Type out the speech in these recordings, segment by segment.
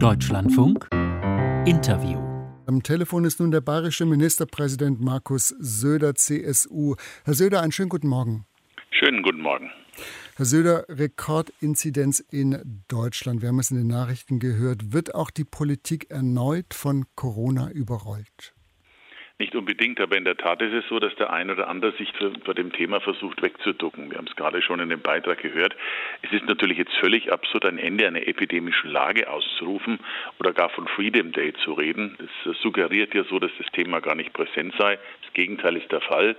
Deutschlandfunk Interview. Am Telefon ist nun der bayerische Ministerpräsident Markus Söder, CSU. Herr Söder, einen schönen guten Morgen. Schönen guten Morgen. Herr Söder, Rekordinzidenz in Deutschland. Wir haben es in den Nachrichten gehört. Wird auch die Politik erneut von Corona überrollt? Nicht unbedingt, aber in der Tat ist es so, dass der ein oder andere sich vor dem Thema versucht wegzuducken. Wir haben es gerade schon in dem Beitrag gehört. Es ist natürlich jetzt völlig absurd, ein Ende einer epidemischen Lage auszurufen oder gar von Freedom Day zu reden. Das suggeriert ja so, dass das Thema gar nicht präsent sei. Das Gegenteil ist der Fall.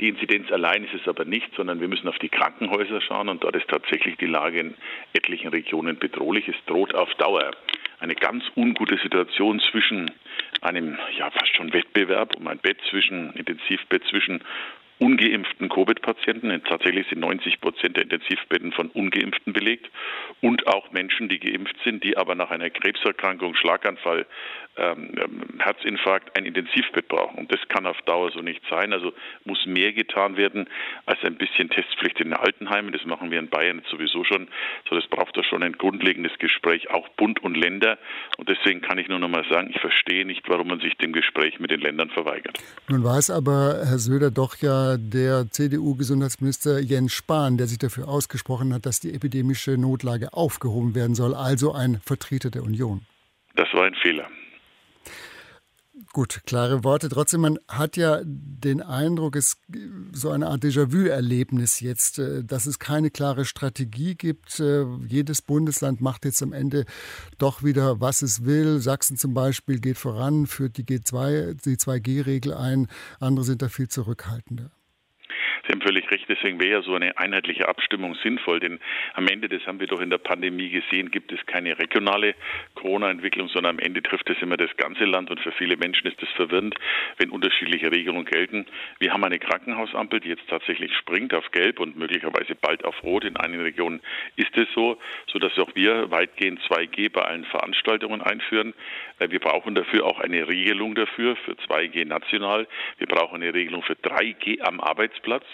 Die Inzidenz allein ist es aber nicht, sondern wir müssen auf die Krankenhäuser schauen und dort ist tatsächlich die Lage in etlichen Regionen bedrohlich. Es droht auf Dauer eine ganz ungute Situation zwischen einem ja fast schon Wettbewerb um ein Bett zwischen Intensivbett zwischen ungeimpften Covid-Patienten. Tatsächlich sind 90 Prozent der Intensivbetten von ungeimpften belegt und auch Menschen, die geimpft sind, die aber nach einer Krebserkrankung, Schlaganfall, ähm, Herzinfarkt ein Intensivbett brauchen. Und das kann auf Dauer so nicht sein. Also muss mehr getan werden als ein bisschen Testpflicht in den Altenheimen. Das machen wir in Bayern sowieso schon. So, das braucht da schon ein grundlegendes Gespräch, auch Bund und Länder. Und deswegen kann ich nur noch mal sagen, ich verstehe nicht, warum man sich dem Gespräch mit den Ländern verweigert. Nun war es aber, Herr Söder, doch ja der CDU-Gesundheitsminister Jens Spahn, der sich dafür ausgesprochen hat, dass die epidemische Notlage aufgehoben werden soll, also ein Vertreter der Union. Das war ein Fehler. Gut, klare Worte. Trotzdem, man hat ja den Eindruck, es so eine Art Déjà-vu-Erlebnis jetzt, äh, dass es keine klare Strategie gibt. Äh, jedes Bundesland macht jetzt am Ende doch wieder, was es will. Sachsen zum Beispiel geht voran, führt die G2, die 2G-Regel ein. Andere sind da viel zurückhaltender. Sie haben völlig recht, deswegen wäre ja so eine einheitliche Abstimmung sinnvoll, denn am Ende, das haben wir doch in der Pandemie gesehen, gibt es keine regionale Corona-Entwicklung, sondern am Ende trifft es immer das ganze Land und für viele Menschen ist es verwirrend, wenn unterschiedliche Regelungen gelten. Wir haben eine Krankenhausampel, die jetzt tatsächlich springt auf Gelb und möglicherweise bald auf Rot. In einigen Regionen ist es so, sodass auch wir weitgehend 2G bei allen Veranstaltungen einführen. Äh, wir brauchen dafür auch eine Regelung dafür, für 2G national. Wir brauchen eine Regelung für 3G am Arbeitsplatz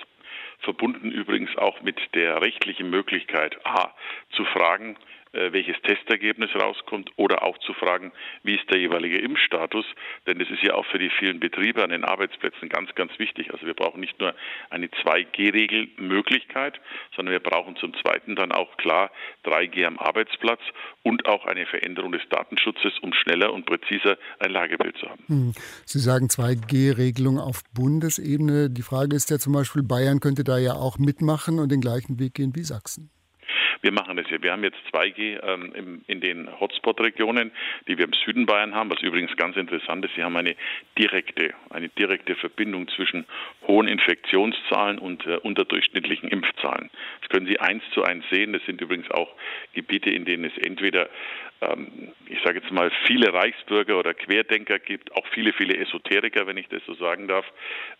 verbunden übrigens auch mit der rechtlichen Möglichkeit, A, zu fragen, welches Testergebnis rauskommt oder auch zu fragen, wie ist der jeweilige Impfstatus, denn das ist ja auch für die vielen Betriebe an den Arbeitsplätzen ganz, ganz wichtig. Also wir brauchen nicht nur eine 2G-Regel-Möglichkeit, sondern wir brauchen zum Zweiten dann auch klar 3G am Arbeitsplatz und auch eine Veränderung des Datenschutzes, um schneller und präziser ein Lagebild zu haben. Hm. Sie sagen 2G-Regelung auf Bundesebene. Die Frage ist ja zum Beispiel, Bayern könnte da ja auch mitmachen und den gleichen Weg gehen wie Sachsen. Wir machen das hier. Wir haben jetzt 2G ähm, im, in den Hotspot-Regionen, die wir im Süden Bayern haben, was übrigens ganz interessant ist. Sie haben eine direkte, eine direkte Verbindung zwischen hohen Infektionszahlen und äh, unterdurchschnittlichen Impfzahlen. Das können Sie eins zu eins sehen. Das sind übrigens auch Gebiete, in denen es entweder ähm, ich sage jetzt mal, viele Reichsbürger oder Querdenker gibt, auch viele, viele Esoteriker, wenn ich das so sagen darf,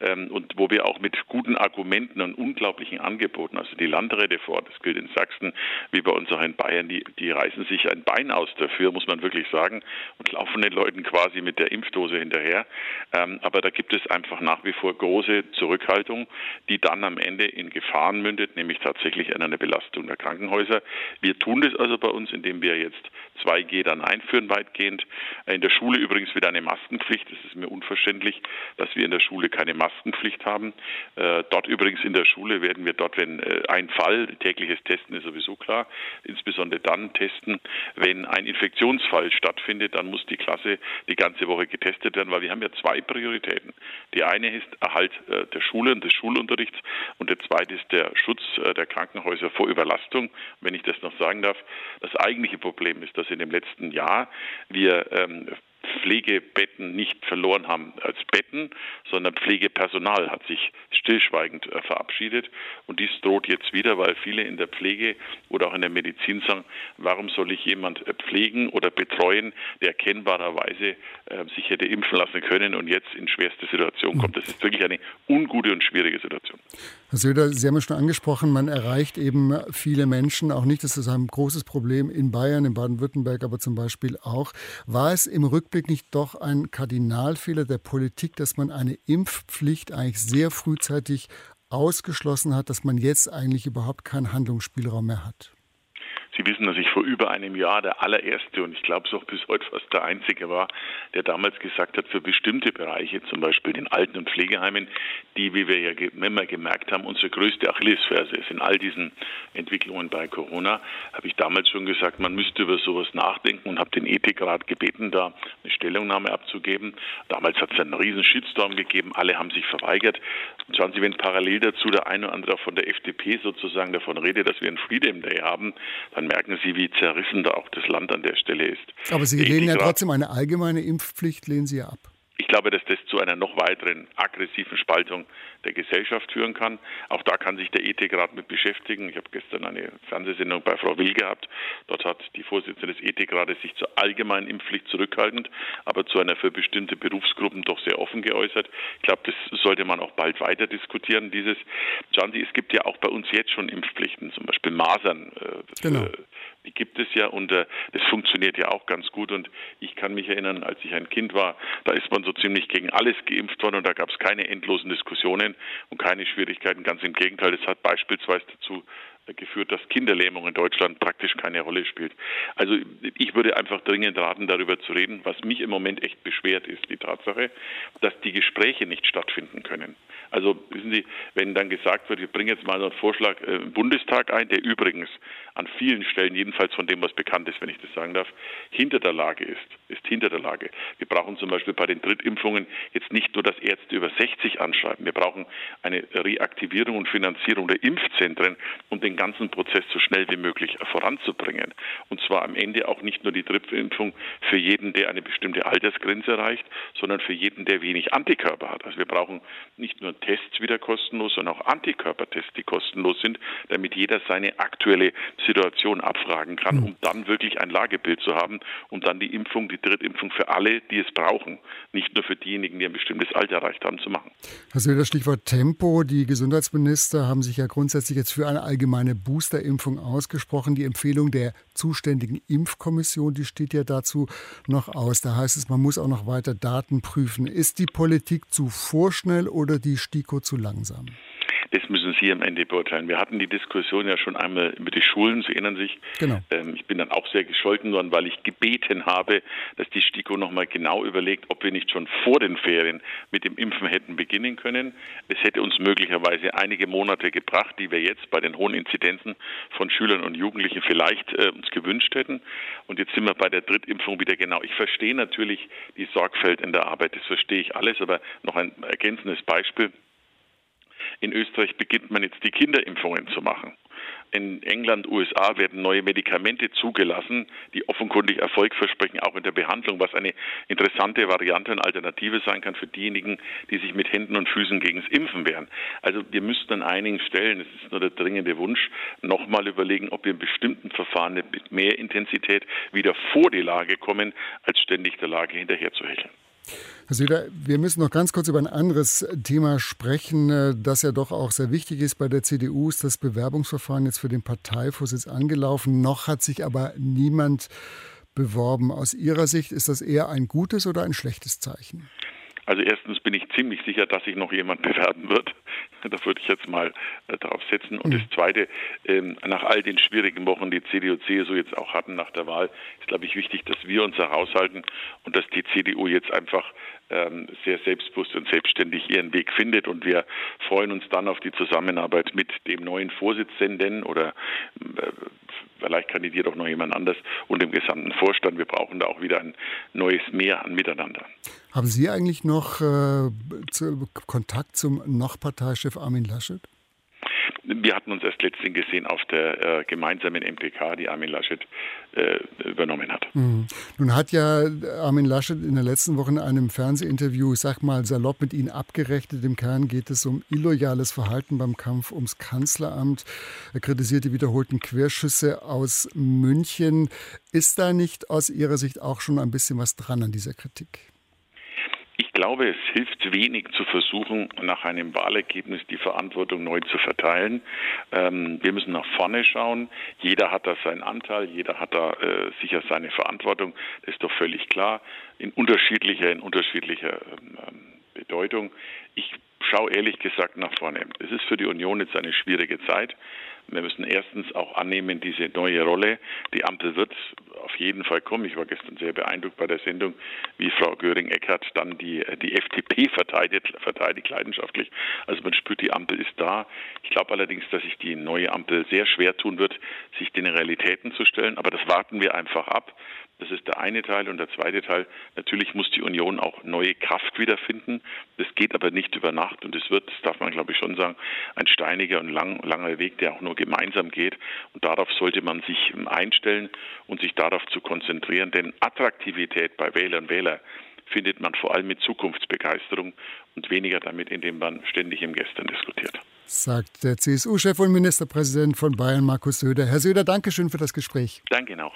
ähm, und wo wir auch mit guten Argumenten und unglaublichen Angeboten, also die Landräte vor, das gilt in Sachsen, wie bei uns auch in Bayern, die, die reißen sich ein Bein aus dafür, muss man wirklich sagen, und laufen den Leuten quasi mit der Impfdose hinterher. Ähm, aber da gibt es einfach nach wie vor große Zurückhaltung, die dann am Ende in Gefahren mündet, nämlich tatsächlich an einer Belastung der Krankenhäuser. Wir tun das also bei uns, indem wir jetzt 2G dann einführen weitgehend. In der Schule übrigens wieder eine Maskenpflicht. Es ist mir unverständlich, dass wir in der Schule keine Maskenpflicht haben. Äh, dort übrigens in der Schule werden wir dort, wenn äh, ein Fall, tägliches Testen ist sowieso klar, insbesondere dann testen, wenn ein Infektionsfall stattfindet, dann muss die Klasse die ganze Woche getestet werden, weil wir haben ja zwei Prioritäten. Die eine ist Erhalt äh, der Schule und des Schulunterrichts und der zweite ist der Schutz der Krankenhäuser vor Überlastung. Wenn ich das noch sagen darf, das eigentliche Problem ist, dass in dem letzten Jahr wir ähm, Pflegebetten nicht verloren haben als Betten, sondern Pflegepersonal hat sich stillschweigend äh, verabschiedet. Und dies droht jetzt wieder, weil viele in der Pflege oder auch in der Medizin sagen, warum soll ich jemand äh, pflegen oder betreuen, der erkennbarerweise äh, sich hätte impfen lassen können und jetzt in schwerste Situation kommt. Das ist wirklich eine ungute und schwierige Situation. Herr Söder, Sie haben es schon angesprochen, man erreicht eben viele Menschen, auch nicht, das ist ein großes Problem in Bayern, in Baden-Württemberg, aber zum Beispiel auch. War es im Rückblick nicht doch ein Kardinalfehler der Politik, dass man eine Impfpflicht eigentlich sehr frühzeitig ausgeschlossen hat, dass man jetzt eigentlich überhaupt keinen Handlungsspielraum mehr hat? Sie wissen, dass ich vor über einem Jahr der allererste und ich glaube es auch bis heute fast der einzige war, der damals gesagt hat, für bestimmte Bereiche, zum Beispiel den Alten- und Pflegeheimen, die, wie wir ja immer gemerkt haben, unsere größte Achillesferse ist in all diesen Entwicklungen bei Corona, habe ich damals schon gesagt, man müsste über sowas nachdenken und habe den Ethikrat gebeten, da eine Stellungnahme abzugeben. Damals hat es einen riesen Shitstorm gegeben, alle haben sich verweigert. Und schauen Sie, wenn parallel dazu der eine oder andere von der FDP sozusagen davon redet, dass wir einen Freedom Day haben, dann merken Sie, wie zerrissen da auch das Land an der Stelle ist. Aber Sie lehnen ja trotzdem eine allgemeine Impfpflicht, lehnen Sie ja ab. Ich glaube, dass das zu einer noch weiteren aggressiven Spaltung der Gesellschaft führen kann. Auch da kann sich der Ethikrat mit beschäftigen. Ich habe gestern eine Fernsehsendung bei Frau Will gehabt. Dort hat die Vorsitzende des Ethikrates sich zur allgemeinen Impfpflicht zurückhaltend, aber zu einer für bestimmte Berufsgruppen doch sehr offen geäußert. Ich glaube, das sollte man auch bald weiter diskutieren. Dieses, schauen Sie, es gibt ja auch bei uns jetzt schon Impfpflichten, zum Beispiel Masern. Äh, genau. Äh, die gibt es ja und äh, das funktioniert ja auch ganz gut. Und ich kann mich erinnern, als ich ein Kind war, da ist man so ziemlich gegen alles geimpft worden und da gab es keine endlosen Diskussionen und keine Schwierigkeiten. Ganz im Gegenteil, das hat beispielsweise dazu geführt, dass Kinderlähmung in Deutschland praktisch keine Rolle spielt. Also ich würde einfach dringend raten, darüber zu reden. Was mich im Moment echt beschwert, ist die Tatsache, dass die Gespräche nicht stattfinden können. Also wissen Sie, wenn dann gesagt wird, wir bringen jetzt mal so einen Vorschlag äh, im Bundestag ein, der übrigens an vielen Stellen, jedenfalls von dem, was bekannt ist, wenn ich das sagen darf, hinter der Lage ist, ist hinter der Lage. Wir brauchen zum Beispiel bei den Drittimpfungen jetzt nicht nur, dass Ärzte über 60 anschreiben. Wir brauchen eine Reaktivierung und Finanzierung der Impfzentren, um den ganzen Prozess so schnell wie möglich voranzubringen. Und zwar am Ende auch nicht nur die Drittimpfung für jeden, der eine bestimmte Altersgrenze erreicht, sondern für jeden, der wenig Antikörper hat. Also wir brauchen nicht nur Tests wieder kostenlos, sondern auch Antikörpertests, die kostenlos sind, damit jeder seine aktuelle Situation abfragen kann, um dann wirklich ein Lagebild zu haben, um dann die Impfung, die Drittimpfung für alle, die es brauchen, nicht nur für diejenigen, die ein bestimmtes Alter erreicht haben, zu machen. Herr Söder, Stichwort Tempo. Die Gesundheitsminister haben sich ja grundsätzlich jetzt für eine allgemeine Boosterimpfung ausgesprochen. Die Empfehlung der zuständigen Impfkommission, die steht ja dazu noch aus. Da heißt es, man muss auch noch weiter Daten prüfen. Ist die Politik zu vorschnell oder die STIKO zu langsam? Das müssen Sie am Ende beurteilen. Wir hatten die Diskussion ja schon einmal über die Schulen, Sie erinnern sich. Genau. Ähm, ich bin dann auch sehr gescholten worden, weil ich gebeten habe, dass die STIKO nochmal genau überlegt, ob wir nicht schon vor den Ferien mit dem Impfen hätten beginnen können. Es hätte uns möglicherweise einige Monate gebracht, die wir jetzt bei den hohen Inzidenzen von Schülern und Jugendlichen vielleicht äh, uns gewünscht hätten. Und jetzt sind wir bei der Drittimpfung wieder genau. Ich verstehe natürlich die Sorgfalt in der Arbeit, das verstehe ich alles, aber noch ein ergänzendes Beispiel. In Österreich beginnt man jetzt die Kinderimpfungen zu machen. In England, USA werden neue Medikamente zugelassen, die offenkundig Erfolg versprechen, auch in der Behandlung, was eine interessante Variante und Alternative sein kann für diejenigen, die sich mit Händen und Füßen gegen das Impfen wehren. Also wir müssten an einigen Stellen, das ist nur der dringende Wunsch, nochmal überlegen, ob wir in bestimmten Verfahren mit mehr Intensität wieder vor die Lage kommen, als ständig der Lage hinterher zu hecheln. Herr Söder, wir müssen noch ganz kurz über ein anderes Thema sprechen, äh, das ja doch auch sehr wichtig ist. Bei der CDU ist das Bewerbungsverfahren jetzt für den Parteivorsitz angelaufen. Noch hat sich aber niemand beworben. Aus Ihrer Sicht ist das eher ein gutes oder ein schlechtes Zeichen? Also erstens bin ich ziemlich sicher, dass sich noch jemand bewerben wird. Da würde ich jetzt mal äh, darauf setzen. Und mhm. das Zweite, ähm, nach all den schwierigen Wochen, die CDU, CSU jetzt auch hatten nach der Wahl, ist, glaube ich, wichtig, dass wir uns heraushalten und dass die CDU jetzt einfach ähm, sehr selbstbewusst und selbstständig ihren Weg findet. Und wir freuen uns dann auf die Zusammenarbeit mit dem neuen Vorsitzenden oder äh, vielleicht kandidiert auch noch jemand anders und dem gesamten Vorstand. Wir brauchen da auch wieder ein neues Mehr an Miteinander. Haben Sie eigentlich noch äh, Kontakt zum noch Parteichef Armin Laschet? Wir hatten uns erst letztens gesehen auf der äh, gemeinsamen MPK, die Armin Laschet äh, übernommen hat. Mhm. Nun hat ja Armin Laschet in der letzten Woche in einem Fernsehinterview, ich sag mal salopp, mit Ihnen abgerechnet. Im Kern geht es um illoyales Verhalten beim Kampf ums Kanzleramt. Er kritisiert die wiederholten Querschüsse aus München. Ist da nicht aus Ihrer Sicht auch schon ein bisschen was dran an dieser Kritik? Ich glaube, es hilft wenig zu versuchen, nach einem Wahlergebnis die Verantwortung neu zu verteilen. Ähm, wir müssen nach vorne schauen. Jeder hat da seinen Anteil, jeder hat da äh, sicher seine Verantwortung. Das ist doch völlig klar. In unterschiedlicher, in unterschiedlicher ähm, ähm Bedeutung. Ich schaue ehrlich gesagt nach vorne. Es ist für die Union jetzt eine schwierige Zeit. Wir müssen erstens auch annehmen, diese neue Rolle. Die Ampel wird auf jeden Fall kommen. Ich war gestern sehr beeindruckt bei der Sendung, wie Frau Göring-Eckardt dann die, die FDP verteidigt, verteidigt leidenschaftlich. Also man spürt, die Ampel ist da. Ich glaube allerdings, dass sich die neue Ampel sehr schwer tun wird, sich den Realitäten zu stellen. Aber das warten wir einfach ab. Das ist der eine Teil. Und der zweite Teil, natürlich muss die Union auch neue Kraft wiederfinden. Das geht aber nicht über Nacht. Und es wird, das darf man glaube ich schon sagen, ein steiniger und lang, langer Weg, der auch nur gemeinsam geht. Und darauf sollte man sich einstellen und sich darauf zu konzentrieren. Denn Attraktivität bei Wählern und Wählern findet man vor allem mit Zukunftsbegeisterung und weniger damit, indem man ständig im Gestern diskutiert. Sagt der CSU-Chef und Ministerpräsident von Bayern, Markus Söder. Herr Söder, danke schön für das Gespräch. Danke auch.